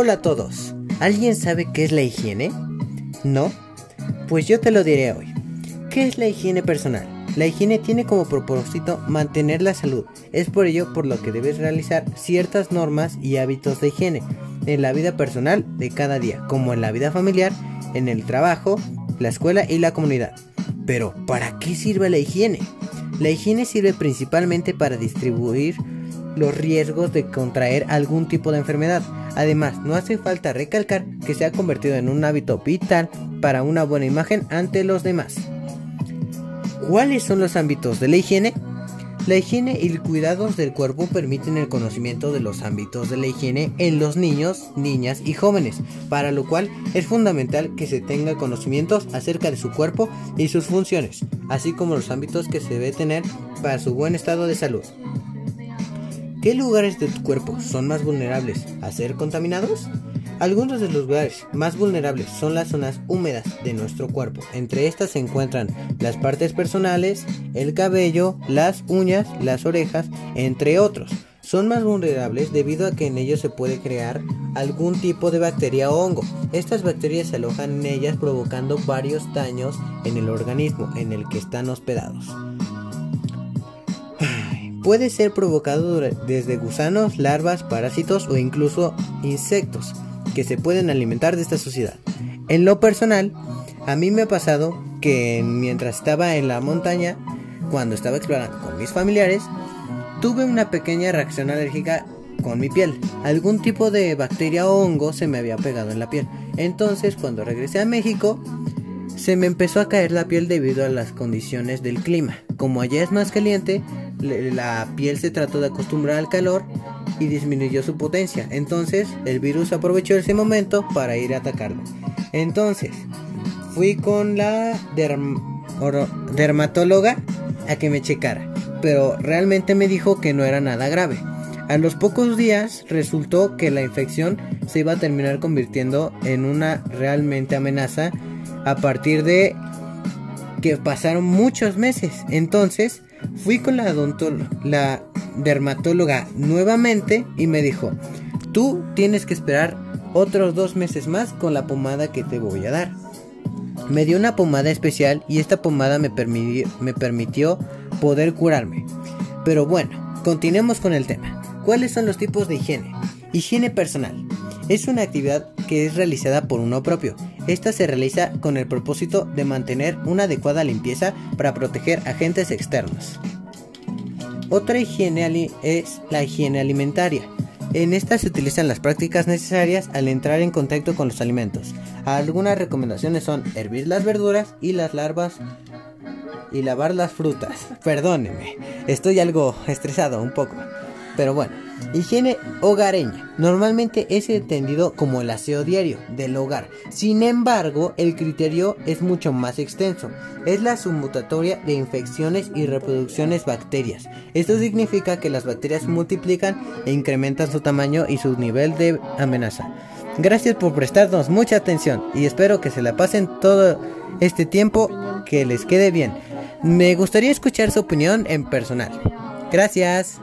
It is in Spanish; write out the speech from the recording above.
Hola a todos. ¿Alguien sabe qué es la higiene? ¿No? Pues yo te lo diré hoy. ¿Qué es la higiene personal? La higiene tiene como propósito mantener la salud. Es por ello por lo que debes realizar ciertas normas y hábitos de higiene en la vida personal de cada día, como en la vida familiar, en el trabajo, la escuela y la comunidad. Pero, ¿para qué sirve la higiene? La higiene sirve principalmente para distribuir los riesgos de contraer algún tipo de enfermedad. Además, no hace falta recalcar que se ha convertido en un hábito vital para una buena imagen ante los demás. ¿Cuáles son los ámbitos de la higiene? La higiene y el cuidados del cuerpo permiten el conocimiento de los ámbitos de la higiene en los niños, niñas y jóvenes, para lo cual es fundamental que se tenga conocimientos acerca de su cuerpo y sus funciones, así como los ámbitos que se debe tener para su buen estado de salud. ¿Qué lugares de tu cuerpo son más vulnerables a ser contaminados? Algunos de los lugares más vulnerables son las zonas húmedas de nuestro cuerpo. Entre estas se encuentran las partes personales, el cabello, las uñas, las orejas, entre otros. Son más vulnerables debido a que en ellos se puede crear algún tipo de bacteria o hongo. Estas bacterias se alojan en ellas provocando varios daños en el organismo en el que están hospedados puede ser provocado desde gusanos, larvas, parásitos o incluso insectos que se pueden alimentar de esta sociedad. En lo personal, a mí me ha pasado que mientras estaba en la montaña, cuando estaba explorando con mis familiares, tuve una pequeña reacción alérgica con mi piel. Algún tipo de bacteria o hongo se me había pegado en la piel. Entonces, cuando regresé a México, se me empezó a caer la piel debido a las condiciones del clima. Como allá es más caliente, la piel se trató de acostumbrar al calor y disminuyó su potencia. Entonces el virus aprovechó ese momento para ir a atacarlo. Entonces fui con la dermatóloga a que me checara, pero realmente me dijo que no era nada grave. A los pocos días resultó que la infección se iba a terminar convirtiendo en una realmente amenaza a partir de que pasaron muchos meses. Entonces fui con la, la dermatóloga nuevamente y me dijo, tú tienes que esperar otros dos meses más con la pomada que te voy a dar. Me dio una pomada especial y esta pomada me, me permitió poder curarme. Pero bueno, continuemos con el tema. ¿Cuáles son los tipos de higiene? Higiene personal. Es una actividad que es realizada por uno propio. Esta se realiza con el propósito de mantener una adecuada limpieza para proteger agentes externos. Otra higiene es la higiene alimentaria. En esta se utilizan las prácticas necesarias al entrar en contacto con los alimentos. Algunas recomendaciones son hervir las verduras y las larvas y lavar las frutas. Perdóneme, estoy algo estresado un poco. Pero bueno, higiene hogareña. Normalmente es entendido como el aseo diario del hogar. Sin embargo, el criterio es mucho más extenso. Es la submutatoria de infecciones y reproducciones bacterias. Esto significa que las bacterias multiplican e incrementan su tamaño y su nivel de amenaza. Gracias por prestarnos mucha atención y espero que se la pasen todo este tiempo que les quede bien. Me gustaría escuchar su opinión en personal. Gracias.